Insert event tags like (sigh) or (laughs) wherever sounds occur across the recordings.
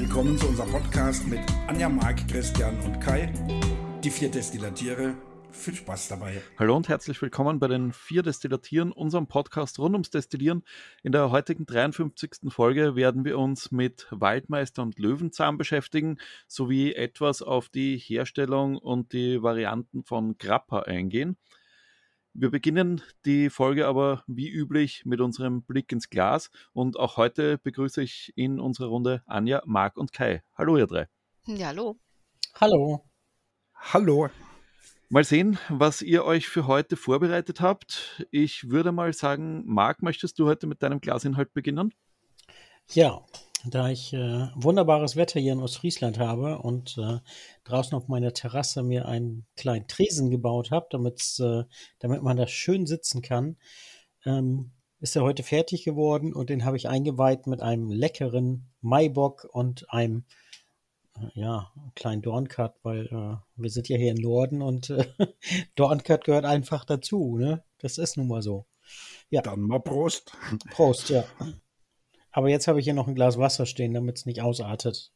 willkommen zu unserem Podcast mit Anja, Marc, Christian und Kai, die vier Destillatiere. Viel Spaß dabei. Hallo und herzlich willkommen bei den vier Destillatieren, unserem Podcast rund ums Destillieren. In der heutigen 53. Folge werden wir uns mit Waldmeister und Löwenzahn beschäftigen, sowie etwas auf die Herstellung und die Varianten von Grappa eingehen. Wir beginnen die Folge aber wie üblich mit unserem Blick ins Glas und auch heute begrüße ich in unserer Runde Anja, Marc und Kai. Hallo ihr drei. Ja, hallo. Hallo. Hallo. Mal sehen, was ihr euch für heute vorbereitet habt. Ich würde mal sagen, Marc, möchtest du heute mit deinem Glasinhalt beginnen? Ja, da ich äh, wunderbares Wetter hier in Ostfriesland habe und äh, draußen auf meiner Terrasse mir einen kleinen Tresen gebaut habe, äh, damit man da schön sitzen kann, ähm, ist er heute fertig geworden und den habe ich eingeweiht mit einem leckeren Maibock und einem äh, ja, kleinen Dorncut, weil äh, wir sind ja hier im Norden und äh, (laughs) Dorncut gehört einfach dazu, ne? Das ist nun mal so. Ja. Dann mal Prost. Prost, ja. Aber jetzt habe ich hier noch ein Glas Wasser stehen, damit es nicht ausartet.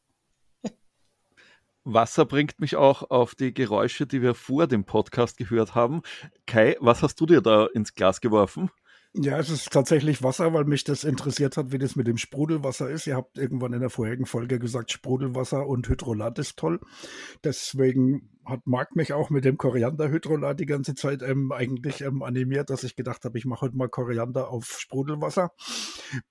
Wasser bringt mich auch auf die Geräusche, die wir vor dem Podcast gehört haben. Kai, was hast du dir da ins Glas geworfen? Ja, es ist tatsächlich Wasser, weil mich das interessiert hat, wie das mit dem Sprudelwasser ist. Ihr habt irgendwann in der vorherigen Folge gesagt, Sprudelwasser und Hydrolat ist toll. Deswegen hat Marc mich auch mit dem Korianderhydrolat die ganze Zeit ähm, eigentlich ähm, animiert, dass ich gedacht habe, ich mache heute mal Koriander auf Sprudelwasser.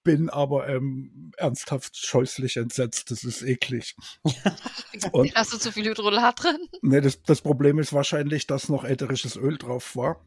Bin aber ähm, ernsthaft scheußlich entsetzt. Das ist eklig. (laughs) Und, Hast du zu viel Hydrolat drin? Nee, das, das Problem ist wahrscheinlich, dass noch ätherisches Öl drauf war.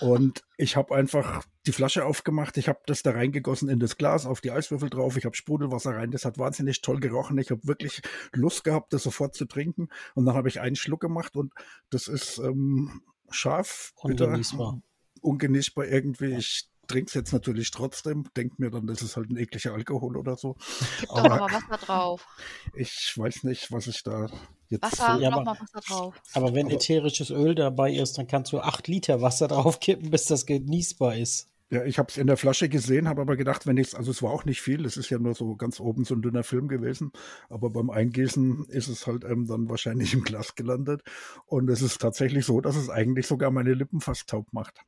Und ich habe einfach die Flasche aufgemacht, ich habe das da reingegossen in das Glas, auf die Eiswürfel drauf, ich habe Sprudelwasser rein, das hat wahnsinnig toll gerochen. Ich habe wirklich Lust gehabt, das sofort zu trinken. Und dann habe ich einen Schluck gemacht und das ist ähm, scharf, bitter, ungenießbar. ungenießbar irgendwie. Ich trinke es jetzt natürlich trotzdem, denke mir dann, das ist halt ein ekliger Alkohol oder so. Gib doch nochmal Wasser drauf. Ich weiß nicht, was ich da jetzt. Wasser, so, ja, nochmal Wasser drauf. Aber wenn aber, ätherisches Öl dabei ist, dann kannst du acht Liter Wasser (laughs) drauf kippen, bis das genießbar ist. Ja, ich habe es in der Flasche gesehen, habe aber gedacht, wenn ich also es war auch nicht viel, es ist ja nur so ganz oben so ein dünner Film gewesen, aber beim Eingießen ist es halt ähm, dann wahrscheinlich im Glas gelandet und es ist tatsächlich so, dass es eigentlich sogar meine Lippen fast taub macht.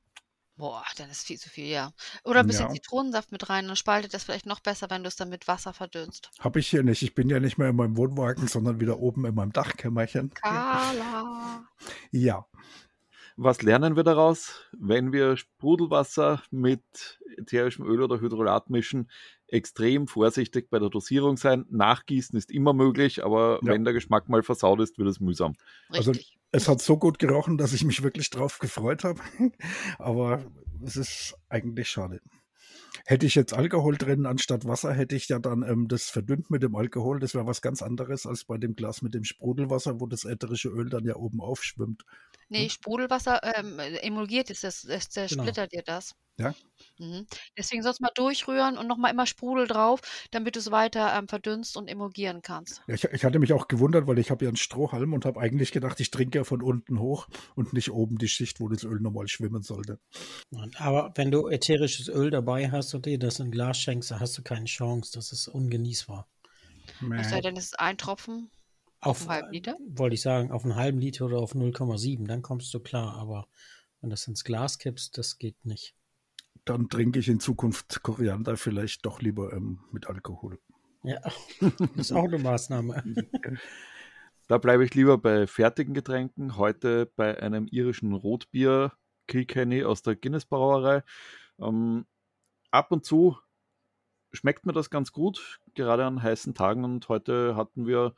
Boah, dann ist viel zu viel, ja. Oder ein bisschen ja. Zitronensaft mit rein, dann spaltet das vielleicht noch besser, wenn du es dann mit Wasser verdünnst. Habe ich hier nicht. Ich bin ja nicht mehr in meinem Wohnwagen, sondern wieder oben in meinem Dachkämmerchen. Carla. Ja. Was lernen wir daraus? Wenn wir Sprudelwasser mit ätherischem Öl oder Hydrolat mischen, extrem vorsichtig bei der Dosierung sein. Nachgießen ist immer möglich, aber ja. wenn der Geschmack mal versaut ist, wird es mühsam. Also Richtig. Also es hat so gut gerochen, dass ich mich wirklich drauf gefreut habe. (laughs) aber es ist eigentlich schade. Hätte ich jetzt Alkohol drin anstatt Wasser, hätte ich ja dann ähm, das verdünnt mit dem Alkohol. Das wäre was ganz anderes als bei dem Glas mit dem Sprudelwasser, wo das ätherische Öl dann ja oben aufschwimmt. Nee, hm? Sprudelwasser ähm, emulgiert ist das, das zersplittert genau. dir das. Ja. Mhm. Deswegen sonst mal durchrühren und nochmal immer Sprudel drauf, damit du es weiter ähm, verdünnst und emulgieren kannst. Ja, ich, ich, hatte mich auch gewundert, weil ich habe ja einen Strohhalm und habe eigentlich gedacht, ich trinke ja von unten hoch und nicht oben die Schicht, wo das Öl normal schwimmen sollte. Aber wenn du ätherisches Öl dabei hast und dir das in Glas schenkst, dann hast du keine Chance. Das ist ungenießbar. Es sei denn, es ist ein Tropfen. Auf, auf einen halben Liter? Wollte ich sagen, auf einen halben Liter oder auf 0,7, dann kommst du klar. Aber wenn du das ins Glas kippst, das geht nicht. Dann trinke ich in Zukunft Koriander vielleicht doch lieber ähm, mit Alkohol. Ja, (laughs) das ist auch eine Maßnahme. Da bleibe ich lieber bei fertigen Getränken. Heute bei einem irischen Rotbier, Kilkenny aus der Guinness Brauerei. Ähm, ab und zu schmeckt mir das ganz gut, gerade an heißen Tagen. Und heute hatten wir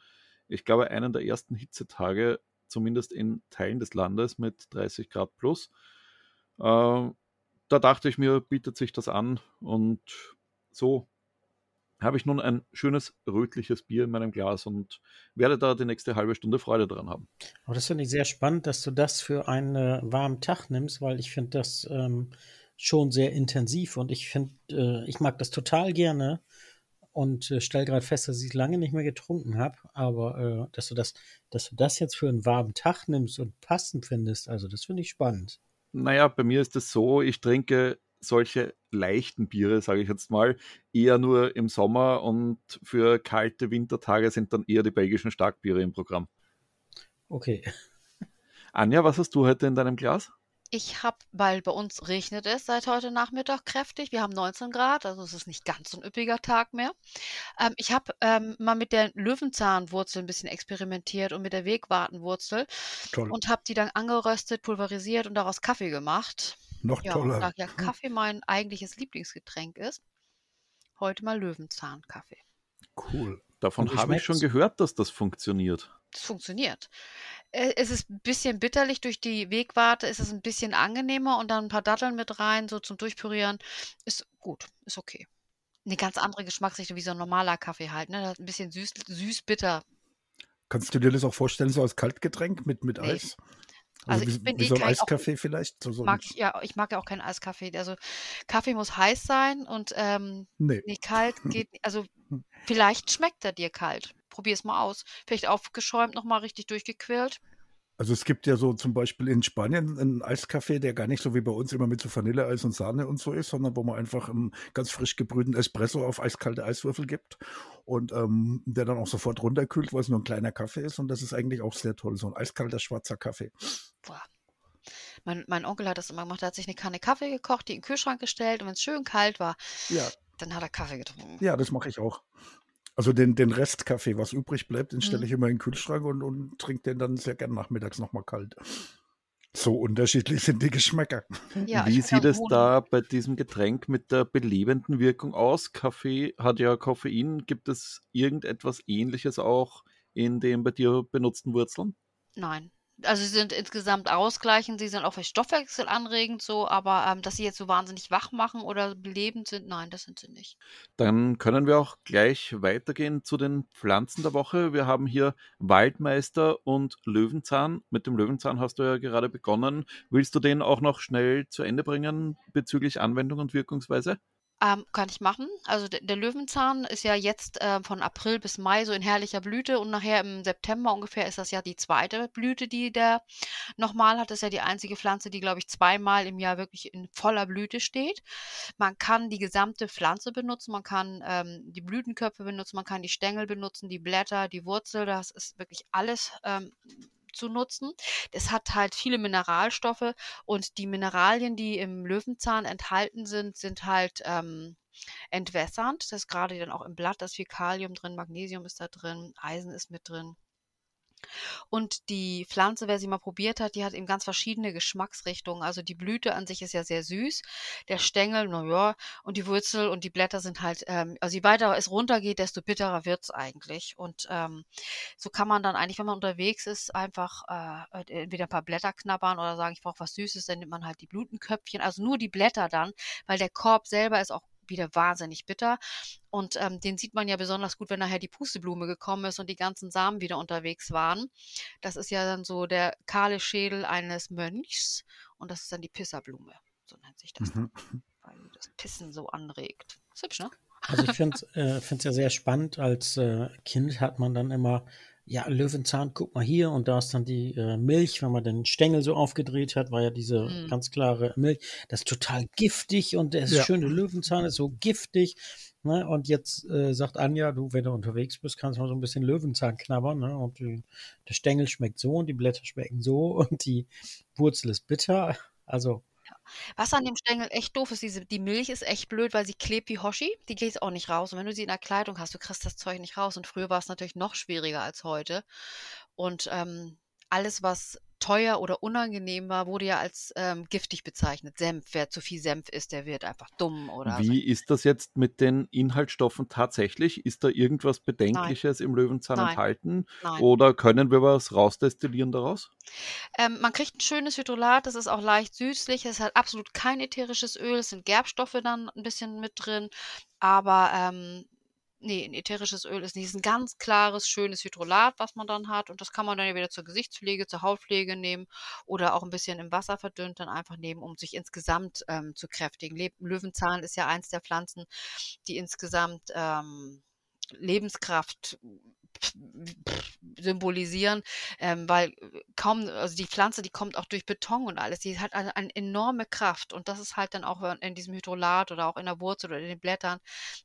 ich glaube, einen der ersten Hitzetage, zumindest in Teilen des Landes mit 30 Grad plus. Äh, da dachte ich mir, bietet sich das an und so habe ich nun ein schönes rötliches Bier in meinem Glas und werde da die nächste halbe Stunde Freude dran haben. Aber das finde ich sehr spannend, dass du das für einen äh, warmen Tag nimmst, weil ich finde das ähm, schon sehr intensiv und ich finde, äh, ich mag das total gerne, und äh, stelle gerade fest, dass ich lange nicht mehr getrunken habe, aber äh, dass du das, dass du das jetzt für einen warmen Tag nimmst und passend findest, also das finde ich spannend. Naja, bei mir ist es so, ich trinke solche leichten Biere, sage ich jetzt mal, eher nur im Sommer und für kalte Wintertage sind dann eher die belgischen Starkbiere im Programm. Okay. Anja, was hast du heute in deinem Glas? Ich habe, weil bei uns regnet es seit heute Nachmittag kräftig. Wir haben 19 Grad, also es ist nicht ganz so ein üppiger Tag mehr. Ähm, ich habe ähm, mal mit der Löwenzahnwurzel ein bisschen experimentiert und mit der Wegwartenwurzel Toll. und habe die dann angeröstet, pulverisiert und daraus Kaffee gemacht. Noch Ja, toller. da ja Kaffee mein eigentliches Lieblingsgetränk ist, heute mal Löwenzahnkaffee. Cool. Davon habe ich schon gehört, dass das funktioniert. Das funktioniert. Äh, es ist ein bisschen bitterlich durch die Wegwarte, ist es ein bisschen angenehmer und dann ein paar Datteln mit rein, so zum Durchpürieren. Ist gut, ist okay. Eine ganz andere Geschmacksrichtung wie so ein normaler Kaffee halt, ne? Ein bisschen süß, süß-bitter. Kannst du dir das auch vorstellen, so als Kaltgetränk mit, mit Nee. Eis? Also wie, ich bin wie eh so ein auch- Eiskaffee vielleicht? So, so Mag ja, ich mag ja auch keinen Eiskaffee. Also Kaffee muss heiß sein und ähm, nee. nee, kalt (laughs) geht, also vielleicht schmeckt er dir kalt. Probier es mal aus. Vielleicht aufgeschäumt, nochmal richtig durchgequillt. Also es gibt ja so zum Beispiel in Spanien einen Eiskaffee, der gar nicht so wie bei uns immer mit so Vanilleeis und Sahne und so ist, sondern wo man einfach einen ganz frisch gebrühten Espresso auf eiskalte Eiswürfel gibt und ähm, der dann auch sofort runterkühlt, weil es nur ein kleiner Kaffee ist und das ist eigentlich auch sehr toll, so ein eiskalter schwarzer Kaffee. Boah. Mein, mein Onkel hat das immer gemacht. Er hat sich eine Kanne Kaffee gekocht, die in den Kühlschrank gestellt und wenn es schön kalt war, Ja, dann hat er Kaffee getrunken. ja, das mache ich auch. Also den, den Restkaffee, was übrig bleibt, den stelle Mhm. ich immer in den Kühlschrank und, und trinke den dann sehr gern nachmittags nochmal kalt. So unterschiedlich sind die Geschmäcker. Ja, Wie sieht es da bei diesem Getränk mit der belebenden Wirkung aus? Kaffee hat ja Koffein. Gibt es irgendetwas ähnliches auch in den bei dir benutzten Wurzeln? Nein. Also sie sind insgesamt ausgleichend, sie sind auch für Stoffwechsel anregend so, aber ähm, dass sie jetzt so wahnsinnig wach machen oder belebend sind, nein, das sind sie nicht. Dann können wir auch gleich weitergehen zu den Pflanzen der Woche. Wir haben hier Waldmeister und Löwenzahn. Mit dem Löwenzahn hast du ja gerade begonnen. Willst du den auch noch schnell zu Ende bringen bezüglich Anwendung und Wirkungsweise? Ähm, kann ich machen. Also der, der Löwenzahn ist ja jetzt ähm, von April bis Mai so in herrlicher Blüte und nachher im September ungefähr ist das ja die zweite Blüte, die der nochmal hat. Das ist ja die einzige Pflanze, die, glaube ich, zweimal im Jahr wirklich in voller Blüte steht. Man kann die gesamte Pflanze benutzen, man kann ähm, die Blütenköpfe benutzen, man kann die Stängel benutzen, die Blätter, die Wurzel, das ist wirklich alles ähm, zu nutzen. Es hat halt viele Mineralstoffe und die Mineralien, die im Löwenzahn enthalten sind, sind halt ähm, entwässernd. Das ist gerade dann auch im Blatt, da ist viel Kalium drin, Magnesium ist da drin, Eisen ist mit drin. Und die Pflanze, wer sie mal probiert hat, die hat eben ganz verschiedene Geschmacksrichtungen. Also die Blüte an sich ist ja sehr süß, der Stängel, na ja, und die Wurzel und die Blätter sind halt, ähm, also je weiter es runtergeht, desto bitterer wird's eigentlich. Und ähm, so kann man dann eigentlich, wenn man unterwegs ist, einfach äh, entweder ein paar Blätter knabbern oder sagen, ich brauche was Süßes, dann nimmt man halt die Blütenköpfchen, also nur die Blätter dann, weil der Korb selber ist auch wieder wahnsinnig bitter. Und ähm, den sieht man ja besonders gut, wenn nachher die Pusteblume gekommen ist und die ganzen Samen wieder unterwegs waren. Das ist ja dann so der kahle Schädel eines Mönchs und das ist dann die Pisserblume. So nennt sich das, Mhm. weil das Pissen so anregt. Ist hübsch, ne? Also ich (laughs) finde es äh, ja sehr spannend. Als äh, Kind hat man dann immer, ja, Löwenzahn, guck mal hier, und da ist dann die äh, Milch, wenn man den Stängel so aufgedreht hat, war ja diese Mhm. ganz klare Milch. Das ist total giftig und der Ja. schöne Löwenzahn ist so giftig. Ne? Und jetzt äh, sagt Anja, du, wenn du unterwegs bist, kannst du mal so ein bisschen Löwenzahn knabbern. Ne? Und die, der Stängel schmeckt so und die Blätter schmecken so (laughs) und die Wurzel ist bitter. Also Was an dem Stängel echt doof ist, diese, die Milch ist echt blöd, weil sie klebt wie Hoshi. Die geht auch nicht raus. Und wenn du sie in der Kleidung hast, du kriegst das Zeug nicht raus. Und früher war es natürlich noch schwieriger als heute. Und ähm, alles, was teuer oder unangenehm war, wurde ja als ähm, giftig bezeichnet. Senf, wer zu viel Senf isst, der wird einfach dumm oder so. Wie ist das jetzt mit den Inhaltsstoffen tatsächlich? Ist da irgendwas Bedenkliches im Löwenzahn Nein. enthalten? Nein. Oder können wir was rausdestillieren daraus? Ähm, man kriegt ein schönes Hydrolat, das ist auch leicht süßlich, es hat absolut kein ätherisches Öl, es sind Gerbstoffe dann ein bisschen mit drin, aber ähm, nee, ein ätherisches Öl ist nicht. Es ist ein ganz klares, schönes Hydrolat, was man dann hat und das kann man dann ja wieder zur Gesichtspflege, zur Hautpflege nehmen oder auch ein bisschen im Wasser verdünnt dann einfach nehmen, um sich insgesamt ähm, zu kräftigen. Le Löwenzahn ist ja eins der Pflanzen, die insgesamt ähm, Lebenskraft symbolisieren, ähm, weil kaum, also die Pflanze, die kommt auch durch Beton und alles, die hat eine, eine, enorme Kraft und das ist halt dann auch in diesem Hydrolat oder auch in der Wurzel oder in den Blättern,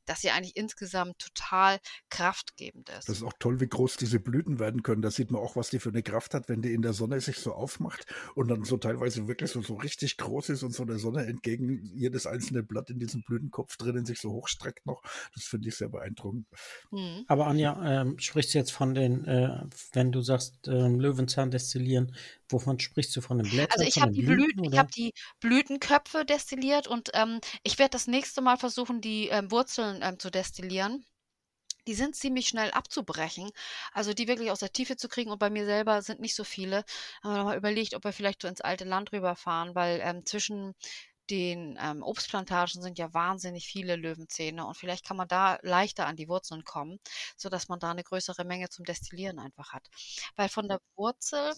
dass sie eigentlich insgesamt total kraftgebend ist. Das ist auch toll, wie groß diese Blüten werden können. Da sieht man auch, was die für eine Kraft hat, wenn die in der Sonne sich so aufmacht und dann so teilweise wirklich so, so richtig groß ist und so der Sonne entgegen jedes einzelne Blatt in diesem Blütenkopf drinnen sich so hochstreckt noch. Das finde ich sehr beeindruckend. Mhm. Aber Anja, ähm, sprichst du jetzt von den, äh, wenn du sagst, äh, Löwenzahn destillieren, wovon sprichst du von den Blättern? Also ich habe die Blüten, ich habe die Blütenköpfe destilliert und ähm, ich werde das nächste Mal versuchen, die ähm, Wurzeln ähm, zu destillieren die sind ziemlich schnell abzubrechen, also die wirklich aus der Tiefe zu kriegen und bei mir selber sind nicht so viele. Haben wir nochmal überlegt, ob wir vielleicht so ins alte Land rüberfahren, weil ähm, zwischen den ähm, Obstplantagen sind ja wahnsinnig viele Löwenzähne und vielleicht kann man da leichter an die Wurzeln kommen, sodass man da eine größere Menge zum Destillieren einfach hat. Weil von der Wurzel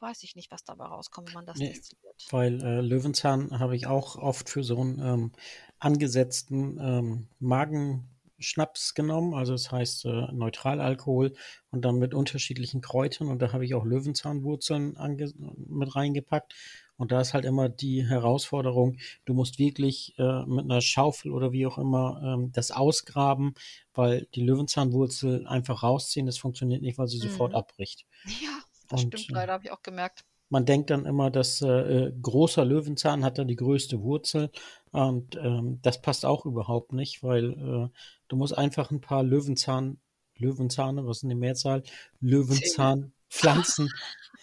weiß ich nicht, was dabei rauskommt, wenn man das nee, destilliert. Weil äh, Löwenzahn habe ich auch oft für so einen ähm, angesetzten ähm, Magenschnaps genommen, also das heißt äh, Neutralalkohol und dann mit unterschiedlichen Kräutern und da habe ich auch Löwenzahnwurzeln mit reingepackt und da ist halt immer die Herausforderung, du musst wirklich äh, mit einer Schaufel oder wie auch immer ähm, das ausgraben, weil die Löwenzahnwurzel einfach rausziehen, das funktioniert nicht, weil sie mhm. sofort abbricht. (laughs) Ja, das Und, stimmt leider, habe ich auch gemerkt. Man denkt dann immer, dass äh, äh, großer Löwenzahn hat da die größte Wurzel. Und ähm, das passt auch überhaupt nicht, weil äh, du musst einfach ein paar Löwenzahn, Löwenzahne, was ist die Mehrzahl? Löwenzahnpflanzen,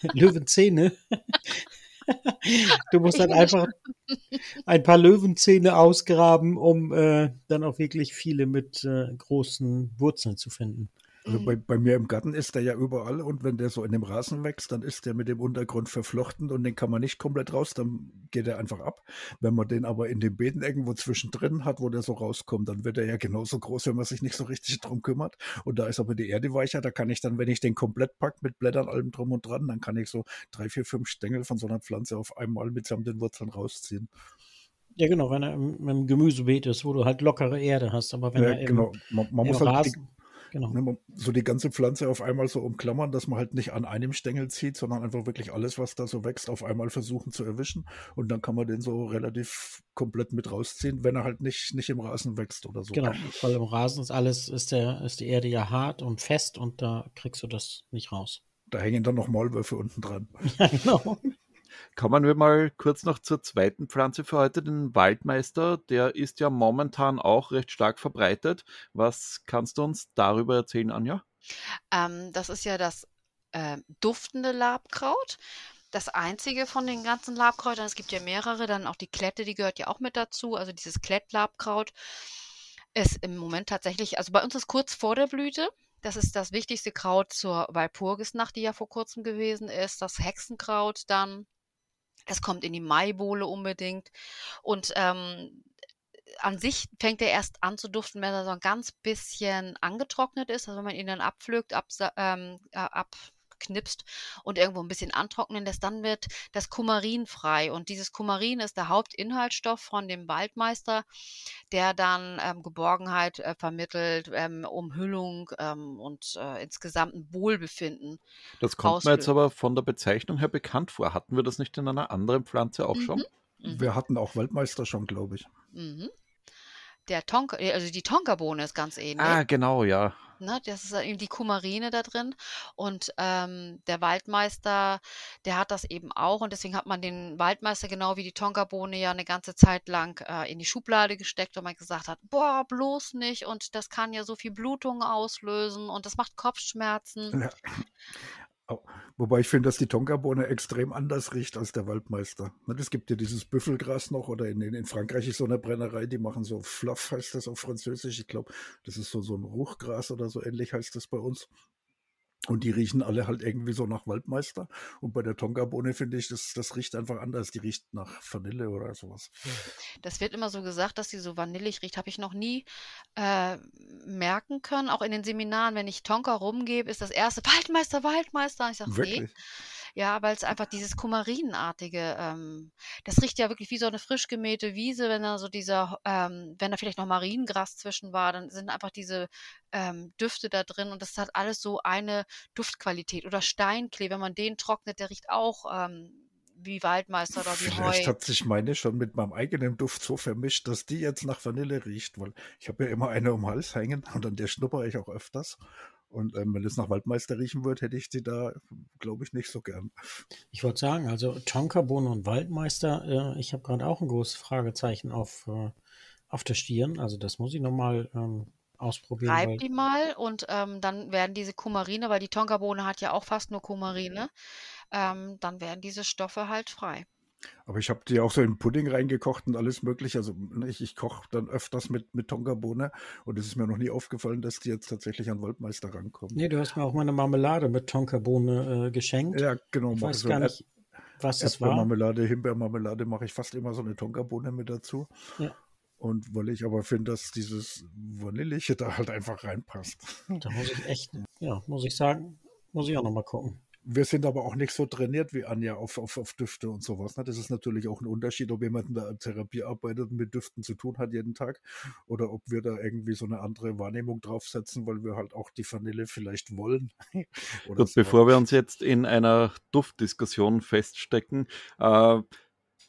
(laughs) Löwenzähne (laughs) (laughs) du musst dann einfach (laughs) ein paar Löwenzähne ausgraben, um äh, dann auch wirklich viele mit äh, großen Wurzeln zu finden. Also bei, bei, mir im Garten ist der ja überall und wenn der so in dem Rasen wächst, dann ist der mit dem Untergrund verflochten und den kann man nicht komplett raus, dann geht er einfach ab. Wenn man den aber in den Beeten irgendwo zwischendrin hat, wo der so rauskommt, dann wird er ja genauso groß, wenn man sich nicht so richtig drum kümmert. Und da ist aber die Erde weicher, da kann ich dann, wenn ich den komplett pack mit Blättern, allem drum und dran, dann kann ich so drei, vier, fünf Stängel von so einer Pflanze auf einmal mitsamt den Wurzeln rausziehen. Ja, genau, wenn er im, im Gemüsebeet ist, wo du halt lockere Erde hast, aber wenn ja, er im, genau. man, man muss halt Rasen, Genau. Ne, so die ganze Pflanze auf einmal so umklammern, dass man halt nicht an einem Stängel zieht, sondern einfach wirklich alles, was da so wächst, auf einmal versuchen zu erwischen. Und dann kann man den so relativ komplett mit rausziehen, wenn er halt nicht, nicht im Rasen wächst oder so. Genau, weil im Rasen ist alles, ist der, ist die Erde ja hart und fest und da kriegst du das nicht raus. Da hängen dann noch Maulwürfe unten dran. (laughs) Ja, genau. Kommen wir mal kurz noch zur zweiten Pflanze für heute, den Waldmeister. Der ist ja momentan auch recht stark verbreitet. Was kannst du uns darüber erzählen, Anja? Ähm, das ist ja das äh, duftende Labkraut. Das einzige von den ganzen Labkräutern, es gibt ja mehrere, dann auch die Klette, die gehört ja auch mit dazu. Also dieses Klettlabkraut ist im Moment tatsächlich, also bei uns ist kurz vor der Blüte. Das ist das wichtigste Kraut zur Walpurgisnacht, die ja vor kurzem gewesen ist. Das Hexenkraut dann es kommt in die Maibohle unbedingt. Und ähm, an sich fängt er erst an zu duften, wenn er so ein ganz bisschen angetrocknet ist. Also wenn man ihn dann abpflückt, ab, ähm, äh, ab knipst und irgendwo ein bisschen antrocknen lässt, dann wird das Kumarin frei. Und dieses Kumarin ist der Hauptinhaltsstoff von dem Waldmeister, der dann ähm, Geborgenheit äh, vermittelt, ähm, Umhüllung ähm, und äh, insgesamt ein Wohlbefinden. Das kommt mir jetzt aber von der Bezeichnung her bekannt vor. Hatten wir das nicht in einer anderen Pflanze auch schon? Mhm. mhm. Wir hatten auch Waldmeister schon, glaube ich. Mhm der Tonka, also die Tonkabohne ist ganz ähnlich. Ah, genau, ja. Ne, das ist eben die Kumarine da drin. Und ähm, der Waldmeister, der hat das eben auch. Und deswegen hat man den Waldmeister genau wie die Tonkabohne ja eine ganze Zeit lang äh, in die Schublade gesteckt, und man gesagt hat, boah, bloß nicht. Und das kann ja so viel Blutung auslösen und das macht Kopfschmerzen. Ja. Wobei ich finde, dass die Tonkabohne extrem anders riecht als der Waldmeister. Es gibt ja dieses Büffelgras noch oder in, in Frankreich ist so eine Brennerei, die machen so Fluff, heißt das auf Französisch. Ich glaube, das ist so, so ein Ruchgras oder so ähnlich heißt das bei uns. Und die riechen alle halt irgendwie so nach Waldmeister. Und bei der Tonkabohne finde ich, das, das riecht einfach anders. Die riecht nach Vanille oder sowas. Das wird immer so gesagt, dass sie so vanillig riecht. Habe ich noch nie äh, merken können. Auch in den Seminaren, wenn ich Tonka rumgebe, ist das erste Waldmeister, Waldmeister. Ich sage, nee. Ja, weil es einfach dieses Kumarinenartige, ähm, das riecht ja wirklich wie so eine frisch gemähte Wiese, wenn da so dieser, ähm, wenn da vielleicht noch Mariengras zwischen war, dann sind einfach diese ähm, Düfte da drin und das hat alles so eine Duftqualität. Oder Steinklee, wenn man den trocknet, der riecht auch ähm, wie Waldmeister oder wie Vielleicht Heu. hat sich meine schon mit meinem eigenen Duft so vermischt, dass die jetzt nach Vanille riecht, weil ich habe ja immer eine um den Hals hängen und an der schnupper ich auch öfters. Und ähm, wenn es nach Waldmeister riechen würde, hätte ich die da, glaube ich, nicht so gern. Ich wollte sagen, also Tonkabohne und Waldmeister, äh, ich habe gerade auch ein großes Fragezeichen auf, äh, auf der Stirn. Also das muss ich nochmal ähm, ausprobieren. Reib Weil, die mal und ähm, dann werden diese Kumarine, weil die Tonkabohne hat ja auch fast nur Kumarine, ähm, dann werden diese Stoffe halt frei. Aber ich habe die auch so in Pudding reingekocht und alles mögliche. Also ne, ich, ich koche dann öfters mit, mit Tonkabohne und es ist mir noch nie aufgefallen, dass die jetzt tatsächlich an Waldmeister rankommen. nee, du hast mir auch mal eine Marmelade mit Tonkabohne äh, geschenkt. Ja, genau. ich weiß so gar nicht, was es war. Erdbeermarmelade, Himbeermarmelade mache ich fast immer so eine Tonkabohne mit dazu. Ja. Und weil ich aber finde, dass dieses Vanillige da halt einfach reinpasst. Da muss ich echt, (laughs) ja, muss ich sagen, muss ich auch nochmal gucken. Wir sind aber auch nicht so trainiert wie Anja auf, auf, auf Düfte und sowas. Ne? Das ist natürlich auch ein Unterschied, ob jemand in der Therapie arbeitet und mit Düften zu tun hat jeden Tag oder ob wir da irgendwie so eine andere Wahrnehmung draufsetzen, weil wir halt auch die Vanille vielleicht wollen. (laughs) Gut, so. bevor wir uns jetzt in einer Duftdiskussion feststecken, äh,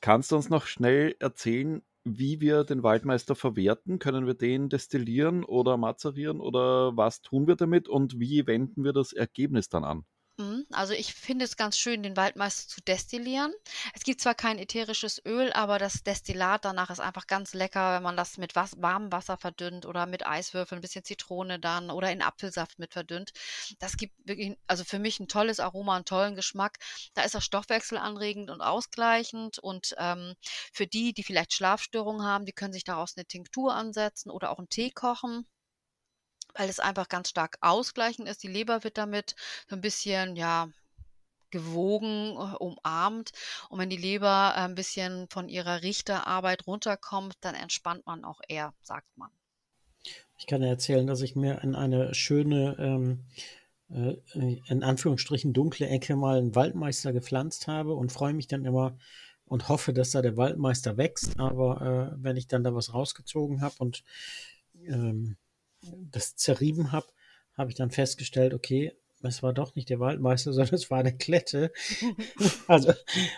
kannst du uns noch schnell erzählen, wie wir den Waldmeister verwerten? Können wir den destillieren oder mazerieren oder was tun wir damit und wie wenden wir das Ergebnis dann an? Mhm, Also ich finde es ganz schön, den Waldmeister zu destillieren. Es gibt zwar kein ätherisches Öl, aber das Destillat danach ist einfach ganz lecker, wenn man das mit was, warmem Wasser verdünnt oder mit Eiswürfeln, ein bisschen Zitrone dann oder in Apfelsaft mit verdünnt. Das gibt wirklich, also für mich ein tolles Aroma, einen tollen Geschmack. Da ist er stoffwechselanregend und ausgleichend und ähm, für die, die vielleicht Schlafstörungen haben, die können sich daraus eine Tinktur ansetzen oder auch einen Tee kochen weil es einfach ganz stark ausgleichend ist. Die Leber wird damit so ein bisschen, ja, gewogen, äh, umarmt. Und wenn die Leber äh, ein bisschen von ihrer Richterarbeit runterkommt, dann entspannt man auch eher, sagt man. Ich kann erzählen, dass ich mir in eine schöne, ähm, äh, in Anführungsstrichen dunkle Ecke mal einen Waldmeister gepflanzt habe und freue mich dann immer und hoffe, dass da der Waldmeister wächst. Aber äh, wenn ich dann da was rausgezogen habe und ähm, das zerrieben habe, habe ich dann festgestellt, okay, es war doch nicht der Waldmeister, (laughs) sondern es war eine Klette. (laughs) also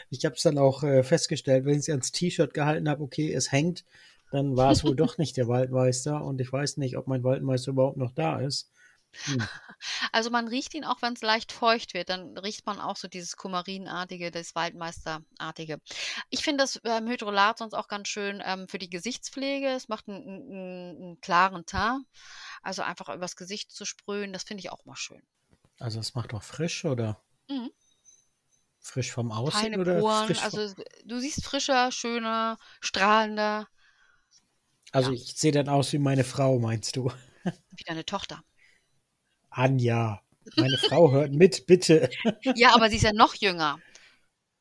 ich habe es dann auch äh, festgestellt, wenn ich es ans T-Shirt gehalten habe, okay, es hängt, dann war es wohl doch nicht der Waldmeister und ich weiß nicht, ob mein Waldmeister überhaupt noch da ist. Hm. (laughs) Also man riecht ihn auch, wenn es leicht feucht wird, dann riecht man auch so dieses Kumarinartige, das Waldmeisterartige. Ich finde das ähm, Hydrolat sonst auch ganz schön ähm, für die Gesichtspflege. Es macht einen, einen, einen klaren Teint. Also einfach übers Gesicht zu sprühen, das finde ich auch mal schön. Also es macht doch frisch oder Mhm. frisch vom Aussehen Keine oder Poren, frisch vom, also du siehst frischer, schöner, strahlender, also ja. ich sehe dann aus wie meine Frau, meinst du? (laughs) wie deine Tochter. Anja, meine (laughs) Frau hört mit, bitte. Ja, aber sie ist ja noch jünger,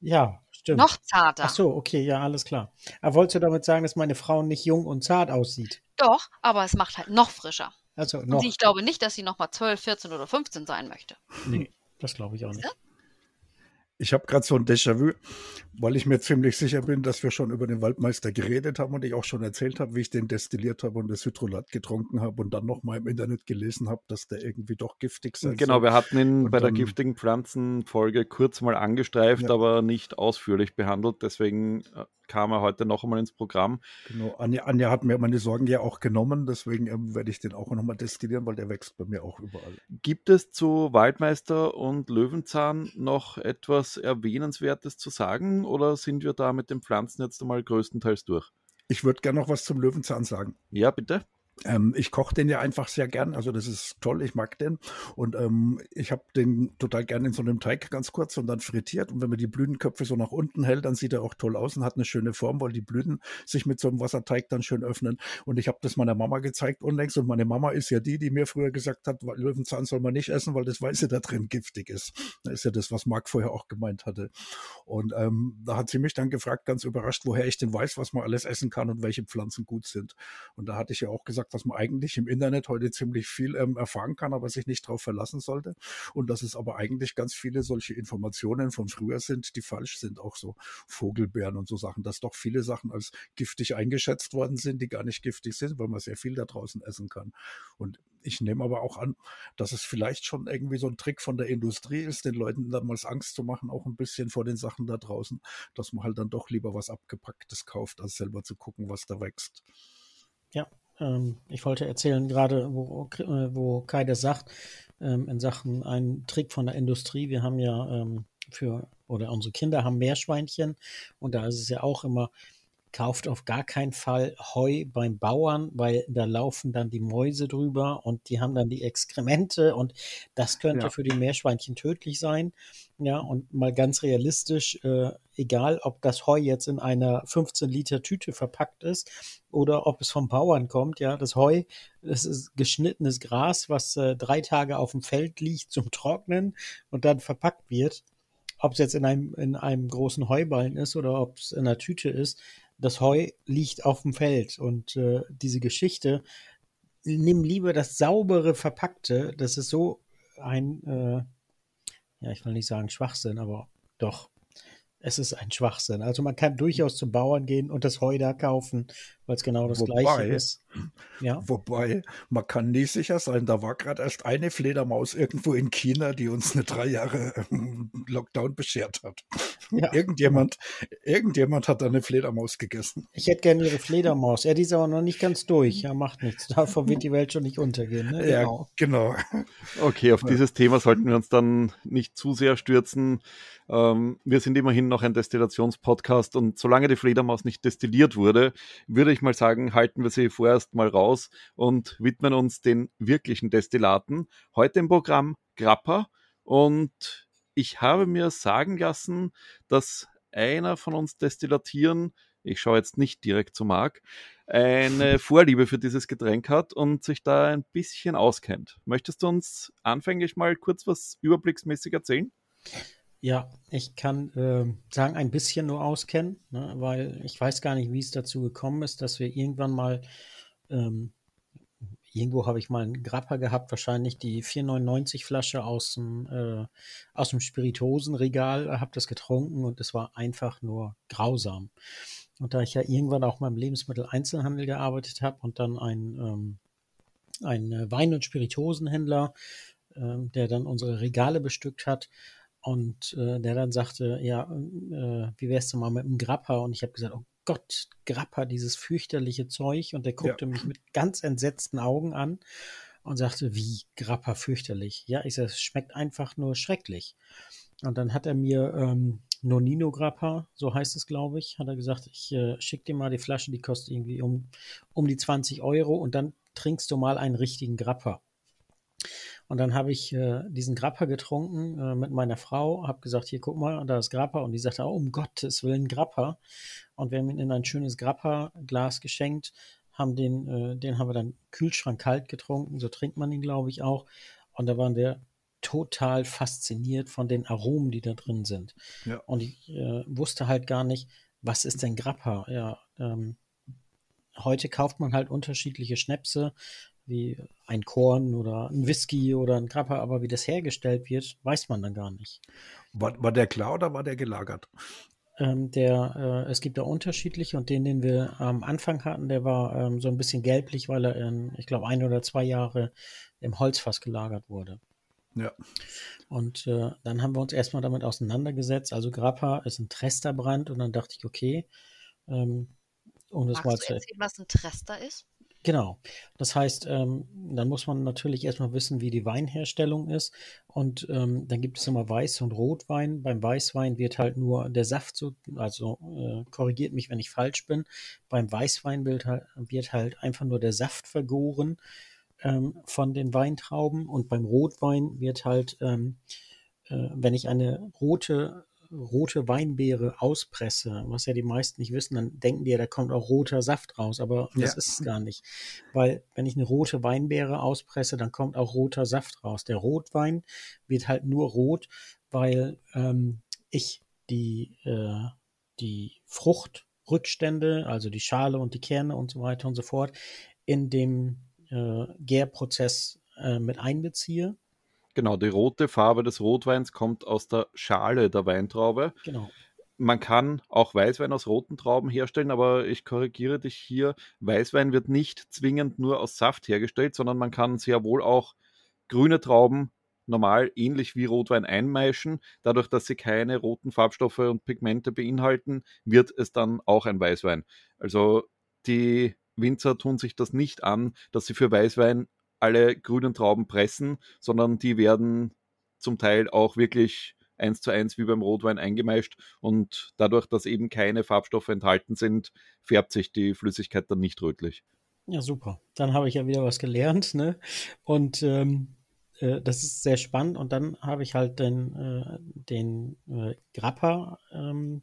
Ja, stimmt. noch zarter. Ach so, okay, ja, alles klar. Aber wolltest du damit sagen, dass meine Frau nicht jung und zart aussieht? Doch, aber es macht halt noch frischer. Also Und noch. sie, ich glaube nicht, dass sie noch mal 12, 14 oder 15 sein möchte. Nee, das glaube ich auch nicht. Ich habe gerade so ein Déjà-vu, weil ich mir ziemlich sicher bin, dass wir schon über den Waldmeister geredet haben und ich auch schon erzählt habe, wie ich den destilliert habe und das Hydrolat getrunken habe und dann nochmal im Internet gelesen habe, dass der irgendwie doch giftig sein Genau, soll. wir hatten ihn Und bei der dann- giftigen Pflanzenfolge kurz mal angestreift, Ja. aber nicht ausführlich behandelt. Deswegen äh, kam er heute noch einmal ins Programm. Genau. Anja, Anja hat mir meine Sorgen ja auch genommen, deswegen ähm, werde ich den auch nochmal destillieren, weil der wächst bei mir auch überall. Gibt es zu Waldmeister und Löwenzahn noch etwas Erwähnenswertes zu sagen oder sind wir da mit den Pflanzen jetzt einmal größtenteils durch? Ich würde gerne noch was zum Löwenzahn sagen. Ja, bitte. Ähm, ich koche den ja einfach sehr gern, also das ist toll, ich mag den. Und ähm, ich habe den total gern in so einem Teig ganz kurz und dann frittiert. Und wenn man die Blütenköpfe so nach unten hält, dann sieht er auch toll aus und hat eine schöne Form, weil die Blüten sich mit so einem Wasserteig dann schön öffnen. Und ich habe das meiner Mama gezeigt unlängst. Und meine Mama ist ja die, die mir früher gesagt hat, Löwenzahn soll man nicht essen, weil das Weiße da drin giftig ist. Das ist ja das, was Marc vorher auch gemeint hatte. Und ähm, da hat sie mich dann gefragt, ganz überrascht, woher ich denn weiß, was man alles essen kann und welche Pflanzen gut sind. Und da hatte ich ja auch gesagt, gesagt, dass man eigentlich im Internet heute ziemlich viel ähm, erfahren kann, aber sich nicht darauf verlassen sollte. Und dass es aber eigentlich ganz viele solche Informationen von früher sind, die falsch sind, auch so Vogelbeeren und so Sachen, dass doch viele Sachen als giftig eingeschätzt worden sind, die gar nicht giftig sind, weil man sehr viel da draußen essen kann. Und ich nehme aber auch an, dass es vielleicht schon irgendwie so ein Trick von der Industrie ist, den Leuten damals Angst zu machen, auch ein bisschen vor den Sachen da draußen, dass man halt dann doch lieber was abgepacktes kauft, als selber zu gucken, was da wächst. Ja, ähm, ich wollte erzählen, gerade wo, äh, wo Kai das sagt, ähm, in Sachen ein Trick von der Industrie. Wir haben ja ähm, für, oder unsere Kinder haben Meerschweinchen und da ist es ja auch immer, kauft auf gar keinen Fall Heu beim Bauern, weil da laufen dann die Mäuse drüber und die haben dann die Exkremente und das könnte ja. für die Meerschweinchen tödlich sein. Ja, und mal ganz realistisch, äh, egal ob das Heu jetzt in einer 15 Liter Tüte verpackt ist oder ob es vom Bauern kommt, ja, das Heu, das ist geschnittenes Gras, was äh, drei Tage auf dem Feld liegt zum Trocknen und dann verpackt wird. Ob es jetzt in einem, in einem großen Heuballen ist oder ob es in einer Tüte ist, das Heu liegt auf dem Feld. Und äh, diese Geschichte, nimm lieber das saubere Verpackte, das ist so ein, äh, ja, ich will nicht sagen Schwachsinn, aber doch, es ist ein Schwachsinn. Also man kann durchaus zum Bauern gehen und das Heu da kaufen, weil es genau das wobei, gleiche ist. Ja? Wobei, man kann nie sicher sein, da war gerade erst eine Fledermaus irgendwo in China, die uns eine drei Jahre ähm, Lockdown beschert hat. Ja. Irgendjemand, irgendjemand hat da eine Fledermaus gegessen. Ich hätte gerne ihre Fledermaus. Ja, die ist aber noch nicht ganz durch. Ja, macht nichts. (laughs) Davor wird die Welt schon nicht untergehen. Ne? Ja, genau. genau. Okay, auf dieses Thema sollten wir uns dann nicht zu sehr stürzen. Ähm, wir sind immerhin noch ein Destillationspodcast und solange die Fledermaus nicht destilliert wurde, würde ich mal sagen, halten wir sie vorerst mal raus und widmen uns den wirklichen Destillaten. Heute im Programm Grappa und ich habe mir sagen lassen, dass einer von uns Destillatieren, ich schaue jetzt nicht direkt zu Marc, eine (laughs) Vorliebe für dieses Getränk hat und sich da ein bisschen auskennt. Möchtest du uns anfänglich mal kurz was überblicksmäßig erzählen? Ja, ich kann äh, sagen, ein bisschen nur auskennen, ne, weil ich weiß gar nicht, wie es dazu gekommen ist, dass wir irgendwann mal ähm, irgendwo habe ich mal einen Grappa gehabt, wahrscheinlich die 4,99 Flasche aus dem, äh, aus dem Spirituosenregal, habe das getrunken und es war einfach nur grausam. Und da ich ja irgendwann auch mal im Lebensmitteleinzelhandel gearbeitet habe und dann ein, ähm, ein Wein- und Spirituosenhändler, äh, der dann unsere Regale bestückt hat, und äh, der dann sagte, ja, äh, wie wär's denn mal mit einem Grappa? Und ich habe gesagt, oh Gott, Grappa, dieses fürchterliche Zeug. Und der guckte ja. mich mit ganz entsetzten Augen an und sagte, wie Grappa fürchterlich. Ja, ich sage, es schmeckt einfach nur schrecklich. Und dann hat er mir ähm, Nonino Grappa, so heißt es, glaube ich, hat er gesagt, ich äh, schicke dir mal die Flasche, die kostet irgendwie um, um die 20 Euro und dann trinkst du mal einen richtigen Grappa. Und dann habe ich äh, diesen Grappa getrunken äh, mit meiner Frau, habe gesagt, hier guck mal, da ist Grappa. Und die sagte, oh, um Gottes Willen Grappa. Und wir haben ihn in ein schönes Grappa-Glas geschenkt, haben den, äh, den haben wir dann Kühlschrank kalt getrunken, so trinkt man ihn, glaube ich, auch. Und da waren wir total fasziniert von den Aromen, die da drin sind. Ja. Und ich äh, wusste halt gar nicht, was ist denn Grappa? Ja, ähm, heute kauft man halt unterschiedliche Schnäpse wie ein Korn oder ein Whisky oder ein Grappa, aber wie das hergestellt wird, weiß man dann gar nicht. War, war der klar oder war der gelagert? Ähm, der, äh, es gibt da unterschiedliche und den, den wir am Anfang hatten, der war ähm, so ein bisschen gelblich, weil er in, ich glaube, ein oder zwei Jahre im Holzfass gelagert wurde. Ja. Und äh, dann haben wir uns erstmal damit auseinandergesetzt. Also Grappa ist ein Tresterbrand und dann dachte ich, okay, ähm, um das Magst mal zu erzählen, was ein Trester ist? Genau. Das heißt, ähm, dann muss man natürlich erstmal wissen, wie die Weinherstellung ist. Und ähm, dann gibt es immer Weiß- und Rotwein. Beim Weißwein wird halt nur der Saft so, also äh, korrigiert mich, wenn ich falsch bin. Beim Weißwein wird halt, wird halt einfach nur der Saft vergoren ähm, von den Weintrauben. Und beim Rotwein wird halt, ähm, äh, wenn ich eine rote rote Weinbeere auspresse, was ja die meisten nicht wissen, dann denken die ja, da kommt auch roter Saft raus, aber das ja. ist es gar nicht. Weil wenn ich eine rote Weinbeere auspresse, dann kommt auch roter Saft raus. Der Rotwein wird halt nur rot, weil ähm, ich die, äh, die Fruchtrückstände, also die Schale und die Kerne und so weiter und so fort, in dem äh, Gärprozess äh, mit einbeziehe. Genau, die rote Farbe des Rotweins kommt aus der Schale der Weintraube. Genau. Man kann auch Weißwein aus roten Trauben herstellen, aber ich korrigiere dich hier. Weißwein wird nicht zwingend nur aus Saft hergestellt, sondern man kann sehr wohl auch grüne Trauben normal ähnlich wie Rotwein einmeischen. Dadurch, dass sie keine roten Farbstoffe und Pigmente beinhalten, wird es dann auch ein Weißwein. Also die Winzer tun sich das nicht an, dass sie für Weißwein alle grünen Trauben pressen, sondern die werden zum Teil auch wirklich eins zu eins wie beim Rotwein eingemeischt und dadurch, dass eben keine Farbstoffe enthalten sind, färbt sich die Flüssigkeit dann nicht rötlich. Ja, super. Dann habe ich ja wieder was gelernt, ne? Und ähm, äh, das ist sehr spannend. Und dann habe ich halt den, äh, den äh, Grappa ähm,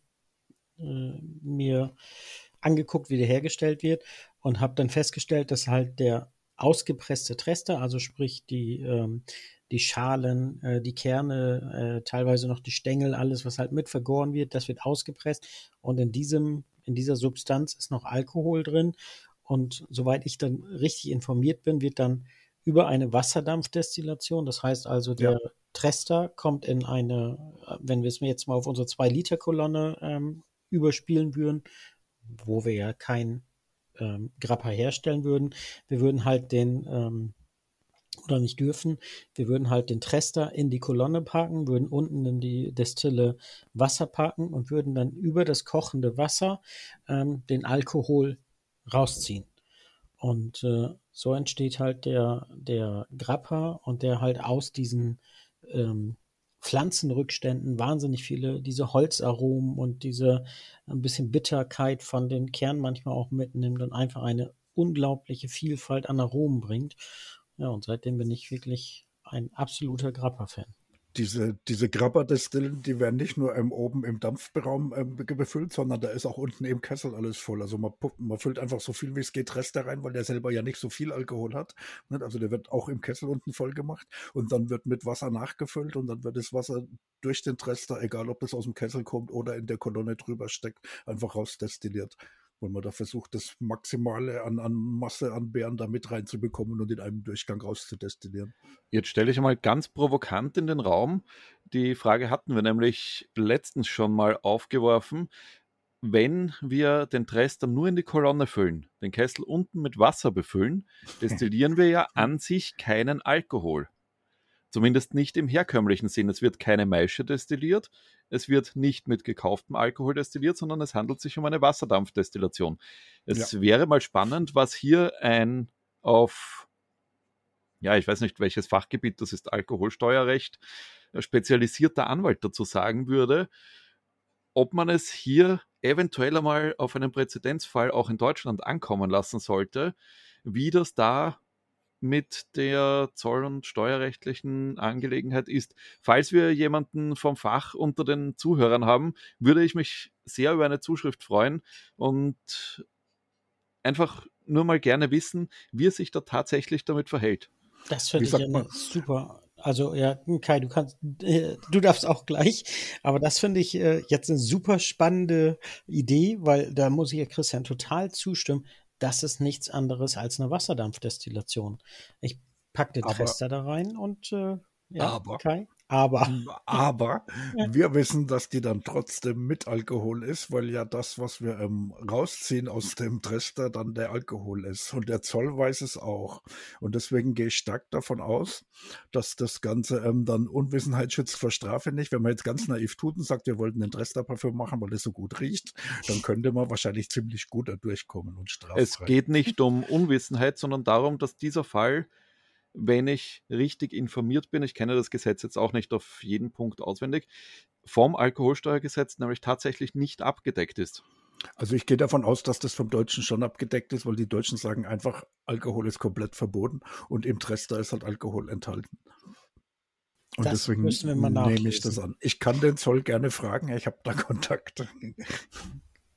äh, mir angeguckt, wie der hergestellt wird und habe dann festgestellt, dass halt der ausgepresste Trester, also sprich die, ähm, die Schalen, äh, die Kerne, äh, teilweise noch die Stängel, alles, was halt mit vergoren wird, das wird ausgepresst und in diesem, in dieser Substanz ist noch Alkohol drin und soweit ich dann richtig informiert bin, wird dann über eine Wasserdampfdestillation, das heißt also der ja. Trester kommt in eine, wenn wir es mir jetzt mal auf unsere 2-Liter-Kolonne ähm, überspielen würden, wo wir ja kein ähm, Grappa herstellen würden. Wir würden halt den, ähm, oder nicht dürfen, wir würden halt den Trester in die Kolonne packen, würden unten in die Destille Wasser packen und würden dann über das kochende Wasser ähm, den Alkohol rausziehen. Und äh, so entsteht halt der, der Grappa und der halt aus diesen ähm, Pflanzenrückständen wahnsinnig viele, diese Holzaromen und diese ein bisschen Bitterkeit von den Kernen manchmal auch mitnimmt und einfach eine unglaubliche Vielfalt an Aromen bringt. Ja, und seitdem bin ich wirklich ein absoluter Grappa-Fan diese, diese Grabber-Destillen, die werden nicht nur ähm, oben im Dampfraum ähm, befüllt, sondern da ist auch unten im Kessel alles voll. Also man, man füllt einfach so viel wie es geht Rest da rein, weil der selber ja nicht so viel Alkohol hat. Nicht? Also der wird auch im Kessel unten voll gemacht und dann wird mit Wasser nachgefüllt und dann wird das Wasser durch den Trester, egal ob das aus dem Kessel kommt oder in der Kolonne drüber steckt, einfach rausdestilliert weil man da versucht, das Maximale an, an Masse an Beeren da mit reinzubekommen und in einem Durchgang rauszudestillieren. Jetzt stelle ich mal ganz provokant in den Raum. Die Frage hatten wir nämlich letztens schon mal aufgeworfen. Wenn wir den Trester nur in die Kolonne füllen, den Kessel unten mit Wasser befüllen, destillieren wir ja an sich keinen Alkohol. Zumindest nicht im herkömmlichen Sinn. Es wird keine Maische destilliert, es wird nicht mit gekauftem Alkohol destilliert, sondern es handelt sich um eine Wasserdampfdestillation. Es ja. wäre mal spannend, was hier ein auf, ja, ich weiß nicht, welches Fachgebiet, das ist Alkoholsteuerrecht, äh, spezialisierter Anwalt dazu sagen würde, ob man es hier eventuell einmal auf einen Präzedenzfall auch in Deutschland ankommen lassen sollte, wie das da mit der zoll- und steuerrechtlichen Angelegenheit ist. Falls wir jemanden vom Fach unter den Zuhörern haben, würde ich mich sehr über eine Zuschrift freuen und einfach nur mal gerne wissen, wie er sich da tatsächlich damit verhält. Das finde ich eine super. Also ja, Kai, du kannst, äh, du darfst auch gleich, aber das finde ich äh, jetzt eine super spannende Idee, weil da muss ich ja Christian total zustimmen das ist nichts anderes als eine Wasserdampfdestillation. Ich packe den Trester da rein und äh, ja, aber, Kai? Aber, aber (laughs) wir wissen, dass die dann trotzdem mit Alkohol ist, weil ja das, was wir ähm, rausziehen aus dem Trester, dann der Alkohol ist. Und der Zoll weiß es auch. Und deswegen gehe ich stark davon aus, dass das Ganze ähm, dann Unwissenheit schützt vor Strafe nicht. Wenn man jetzt ganz naiv tut und sagt, wir wollten den Trester-Parfüm machen, weil es so gut riecht, dann könnte man wahrscheinlich ziemlich gut da durchkommen und strafen. Es geht nicht um Unwissenheit, sondern darum, dass dieser Fall wenn ich richtig informiert bin, ich kenne das Gesetz jetzt auch nicht auf jeden Punkt auswendig, vom Alkoholsteuergesetz nämlich tatsächlich nicht abgedeckt ist. Also ich gehe davon aus, dass das vom Deutschen schon abgedeckt ist, weil die Deutschen sagen einfach, Alkohol ist komplett verboten und im Trester ist halt Alkohol enthalten. Und das deswegen nehme ich das an. Ich kann den Zoll gerne fragen, ich habe da (laughs) Kontakt.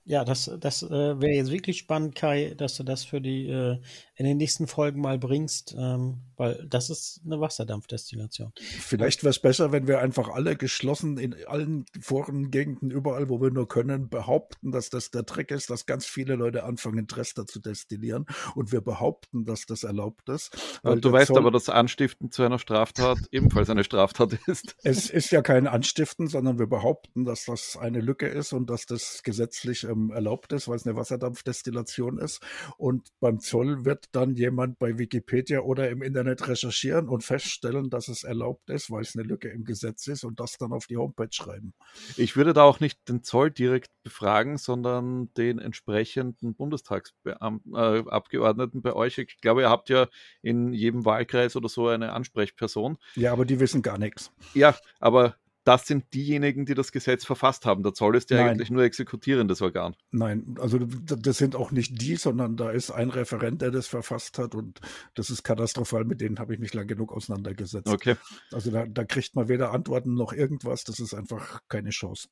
Ja, das, das äh, wäre jetzt wirklich spannend, Kai, dass du das für die äh, in den nächsten Folgen mal bringst, ähm, weil das ist eine Wasserdampfdestillation. Vielleicht wäre es besser, wenn wir einfach alle geschlossen in allen Foren, Gegenden, überall, wo wir nur können, behaupten, dass das der Trick ist, dass ganz viele Leute anfangen, Trester zu destillieren und wir behaupten, dass das erlaubt ist. Und du weißt Zoll aber, dass Anstiften zu einer Straftat (laughs) ebenfalls eine Straftat ist. Es ist ja kein Anstiften, sondern wir behaupten, dass das eine Lücke ist und dass das gesetzlich ähm, erlaubt ist, weil es eine Wasserdampfdestillation ist. Und beim Zoll wird dann jemand bei Wikipedia oder im Internet recherchieren und feststellen, dass es erlaubt ist, weil es eine Lücke im Gesetz ist und das dann auf die Homepage schreiben. Ich würde da auch nicht den Zoll direkt befragen, sondern den entsprechenden Bundestagsabgeordneten äh, bei euch. Ich glaube, ihr habt ja in jedem Wahlkreis oder so eine Ansprechperson. Ja, aber die wissen gar nichts. Ja, aber das sind diejenigen, die das Gesetz verfasst haben. Der Zoll ist ja Nein. eigentlich nur exekutierendes Organ. Nein, also das sind auch nicht die, sondern da ist ein Referent, der das verfasst hat und das ist katastrophal. Mit denen habe ich mich lang genug auseinandergesetzt. Okay. Also da, da kriegt man weder Antworten noch irgendwas. Das ist einfach keine Chance.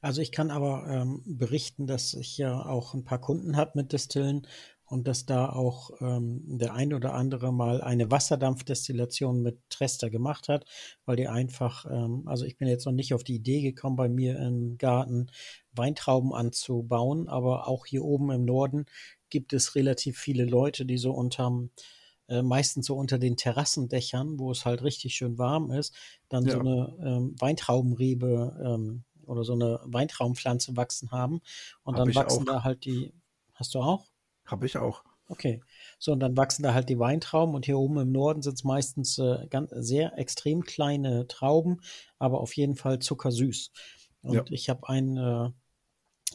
Also ich kann aber ähm, berichten, dass ich ja auch ein paar Kunden habe mit Destillen und dass da auch ähm, der ein oder andere mal eine Wasserdampfdestillation mit Trester gemacht hat, weil die einfach, ähm, also ich bin jetzt noch nicht auf die Idee gekommen, bei mir im Garten Weintrauben anzubauen, aber auch hier oben im Norden gibt es relativ viele Leute, die so unterm äh, meistens so unter den Terrassendächern, wo es halt richtig schön warm ist, dann ja. so eine ähm, Weintraubenrebe ähm, oder so eine Weintraubenpflanze wachsen haben. Und Hab dann wachsen auch. da halt die. Hast du auch? Habe ich auch. Okay. So, und dann wachsen da halt die Weintrauben und hier oben im Norden sind es meistens äh, ganz, sehr extrem kleine Trauben, aber auf jeden Fall zuckersüß. Und ja. ich habe einen, äh,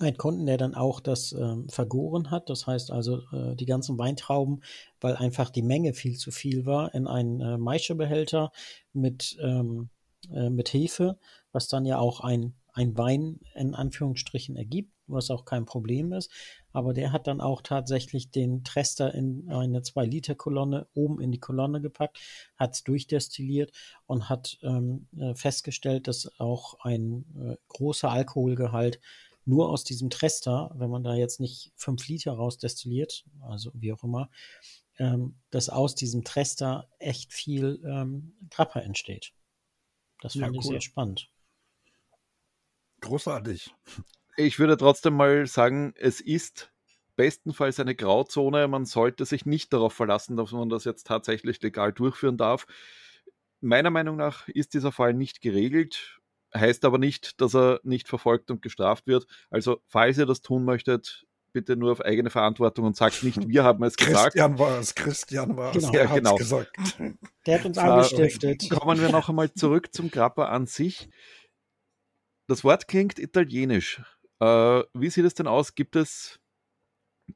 einen Kunden, der dann auch das äh, vergoren hat. Das heißt also, äh, die ganzen Weintrauben, weil einfach die Menge viel zu viel war, in einen äh, Maischebehälter mit, ähm, äh, mit Hefe, was dann ja auch ein, ein Wein in Anführungsstrichen ergibt, was auch kein Problem ist. Aber der hat dann auch tatsächlich den Trester in eine 2-Liter-Kolonne oben in die Kolonne gepackt, hat es durchdestilliert und hat ähm, äh, festgestellt, dass auch ein äh, großer Alkoholgehalt nur aus diesem Trester, wenn man da jetzt nicht 5 Liter rausdestilliert, also wie auch immer, ähm, dass aus diesem Trester echt viel ähm, Grappa entsteht. Das fand ja, cool. ich sehr spannend. Großartig ich würde trotzdem mal sagen, es ist bestenfalls eine Grauzone. Man sollte sich nicht darauf verlassen, dass man das jetzt tatsächlich legal durchführen darf. Meiner Meinung nach ist dieser Fall nicht geregelt, heißt aber nicht, dass er nicht verfolgt und gestraft wird. Also, falls ihr das tun möchtet, bitte nur auf eigene Verantwortung und sagt nicht, wir haben es gesagt. Christian war es, Christian war es, genau. ja, genau. gesagt. Der hat uns angestiftet. Kommen wir noch einmal zurück zum Grappa an sich. Das Wort klingt italienisch. Äh, wie sieht es denn aus? Gibt es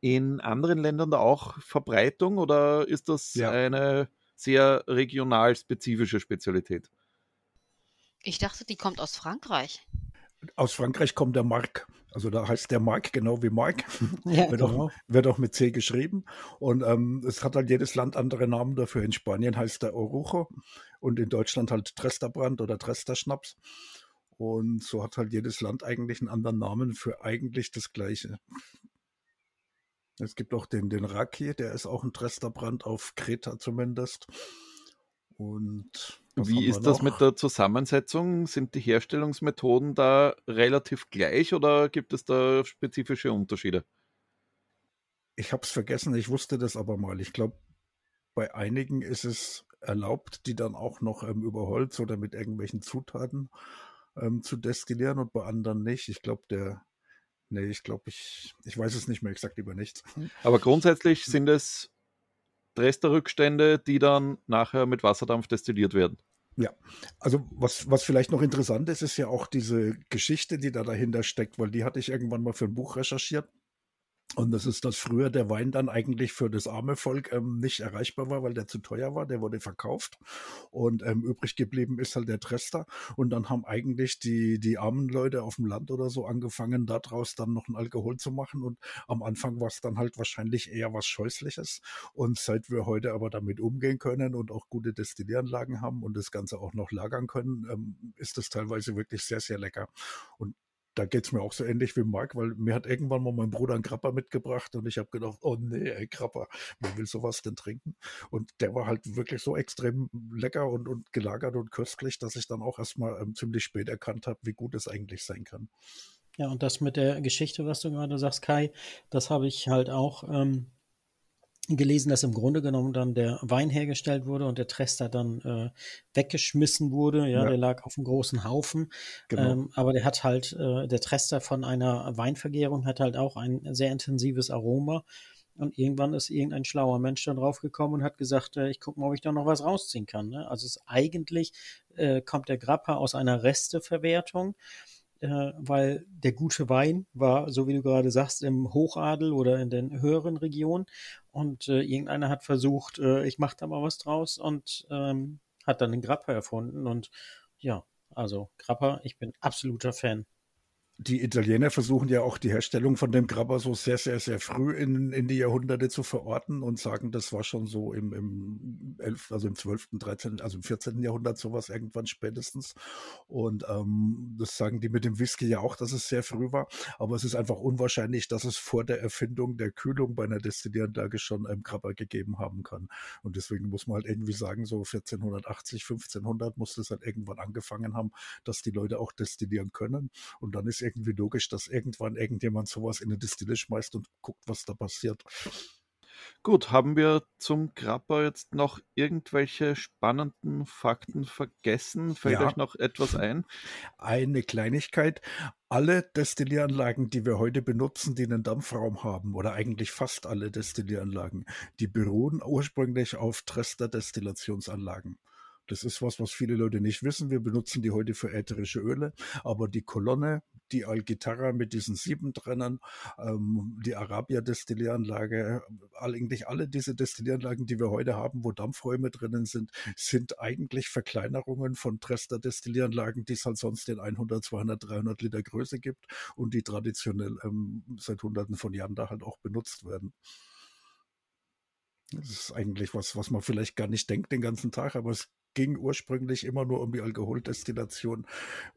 in anderen Ländern da auch Verbreitung oder ist das ja. eine sehr regional spezifische Spezialität? Ich dachte, die kommt aus Frankreich. Aus Frankreich kommt der Mark. Also da heißt der Mark genau wie Mark. (laughs) Ja, wird, genau. auch, wird, auch, mit C geschrieben. Und ähm, es hat halt jedes Land andere Namen dafür. In Spanien heißt der Orujo und in Deutschland halt Tresterbrand oder Tresterschnaps. Und so hat halt jedes Land eigentlich einen anderen Namen für eigentlich das Gleiche. Es gibt auch den, den Raki, der ist auch ein Tresterbrand auf Kreta zumindest. Und wie ist das mit der Zusammensetzung? Sind die Herstellungsmethoden da relativ gleich oder gibt es da spezifische Unterschiede? Ich habe es vergessen, ich wusste das aber mal. Ich glaube, bei einigen ist es erlaubt, die dann auch noch ähm, über Holz oder mit irgendwelchen Zutaten ähm, zu destillieren und bei anderen nicht. Ich glaube, der, nee, ich glaube, ich, ich weiß es nicht mehr, ich sage lieber nichts. Aber grundsätzlich hm. sind es Dresterrückstände, die dann nachher mit Wasserdampf destilliert werden. Ja, also was, was vielleicht noch interessant ist, ist ja auch diese Geschichte, die da dahinter steckt, weil die hatte ich irgendwann mal für ein Buch recherchiert. Und das ist, dass früher der Wein dann eigentlich für das arme Volk ähm, nicht erreichbar war, weil der zu teuer war. Der wurde verkauft. Und ähm, übrig geblieben ist halt der Trester. Und dann haben eigentlich die, die armen Leute auf dem Land oder so angefangen, daraus dann noch ein Alkohol zu machen. Und am Anfang war es dann halt wahrscheinlich eher was Scheußliches. Und seit wir heute aber damit umgehen können und auch gute Destillieranlagen haben und das Ganze auch noch lagern können, ähm, ist das teilweise wirklich sehr, sehr lecker. Und da geht es mir auch so ähnlich wie Marc, weil mir hat irgendwann mal mein Bruder einen Krabber mitgebracht und ich habe gedacht, oh nee, ey, Krabber, wer will sowas denn trinken? Und der war halt wirklich so extrem lecker und, und gelagert und köstlich, dass ich dann auch erstmal ähm, ziemlich spät erkannt habe, wie gut es eigentlich sein kann. Ja, und das mit der Geschichte, was du gerade sagst, Kai, das habe ich halt auch ähm, gelesen, dass im Grunde genommen dann der Wein hergestellt wurde und der Trester dann äh, weggeschmissen wurde. Ja, ja, der lag auf einem großen Haufen. Genau. Ähm, aber der hat halt, äh, der Trester von einer Weinvergärung hat halt auch ein sehr intensives Aroma. Und irgendwann ist irgendein schlauer Mensch da drauf gekommen und hat gesagt, äh, ich gucke mal, ob ich da noch was rausziehen kann. Ne? Also es eigentlich äh, kommt der Grappa aus einer Resteverwertung äh, weil der gute Wein war, so wie du gerade sagst, im Hochadel oder in den höheren Regionen. Und äh, irgendeiner hat versucht, äh, ich mache da mal was draus und ähm, hat dann den Grappa erfunden. Und ja, also Grappa, ich bin absoluter Fan die Italiener versuchen ja auch die Herstellung von dem Grabber so sehr, sehr, sehr früh in, in die Jahrhunderte zu verorten und sagen, das war schon so im, im 11., also im 12., 13., also im 14. Jahrhundert sowas irgendwann spätestens. Und ähm, das sagen die mit dem Whisky ja auch, dass es sehr früh war. Aber es ist einfach unwahrscheinlich, dass es vor der Erfindung der Kühlung bei einer Destillieranlage schon einen Grabber gegeben haben kann. Und deswegen muss man halt irgendwie sagen, so 1480, 1500 muss das halt irgendwann angefangen haben, dass die Leute auch destillieren können. Und dann ist irgendwie logisch, dass irgendwann irgendjemand sowas in eine Distille schmeißt und guckt, was da passiert. Gut, haben wir zum Grappa jetzt noch irgendwelche spannenden Fakten vergessen? Fällt ja. euch noch etwas ein? (laughs) Eine Kleinigkeit. Alle Destillieranlagen, die wir heute benutzen, die einen Dampfraum haben, oder eigentlich fast alle Destillieranlagen, die beruhen ursprünglich auf Trester-Destillationsanlagen. Das ist was, was viele Leute nicht wissen. Wir benutzen die heute für ätherische Öle, aber die Kolonne, die Algitarra mit diesen sieben Trennern, ähm, die Arabia Destillieranlage, all, eigentlich alle diese Destillieranlagen, die wir heute haben, wo Dampfräume drinnen sind, sind eigentlich Verkleinerungen von Trester Destillieranlagen, die es halt sonst in 100, 200, 300 Liter Größe gibt und die traditionell ähm, seit Hunderten von Jahren da halt auch benutzt werden. Das ist eigentlich was, was man vielleicht gar nicht denkt den ganzen Tag, aber es ging ursprünglich immer nur um die Alkoholdestillation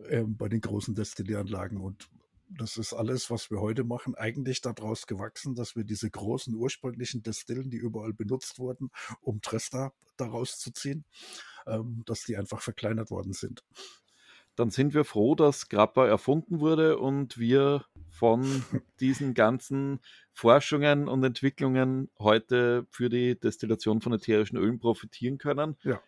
äh, bei den großen Destillieranlagen und das ist alles, was wir heute machen, eigentlich daraus gewachsen, dass wir diese großen ursprünglichen Destillen, die überall benutzt wurden, um Trester daraus zu ziehen, ähm, dass die einfach verkleinert worden sind. Dann sind wir froh, dass Grappa erfunden wurde und wir von (laughs) diesen ganzen Forschungen und Entwicklungen heute für die Destillation von ätherischen Ölen profitieren können. Ja.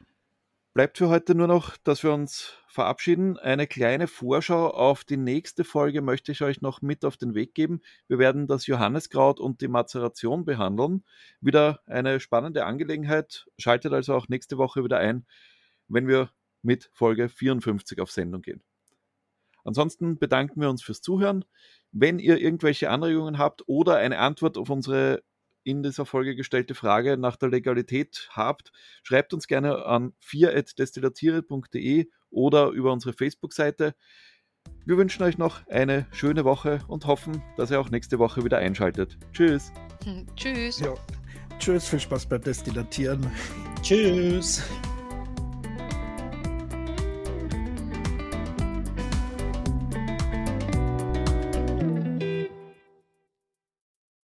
Bleibt für heute nur noch, dass wir uns verabschieden. Eine kleine Vorschau auf die nächste Folge möchte ich euch noch mit auf den Weg geben. Wir werden das Johanneskraut und die Mazeration behandeln. Wieder eine spannende Angelegenheit. Schaltet also auch nächste Woche wieder ein, wenn wir mit Folge 54 auf Sendung gehen. Ansonsten bedanken wir uns fürs Zuhören. Wenn ihr irgendwelche Anregungen habt oder eine Antwort auf unsere in dieser Folge gestellte Frage nach der Legalität habt, schreibt uns gerne an 4.destillatiere.de oder über unsere Facebook-Seite. Wir wünschen euch noch eine schöne Woche und hoffen, dass ihr auch nächste Woche wieder einschaltet. Tschüss. (laughs) Tschüss. Ja. Tschüss, viel Spaß beim Destillatieren. Tschüss.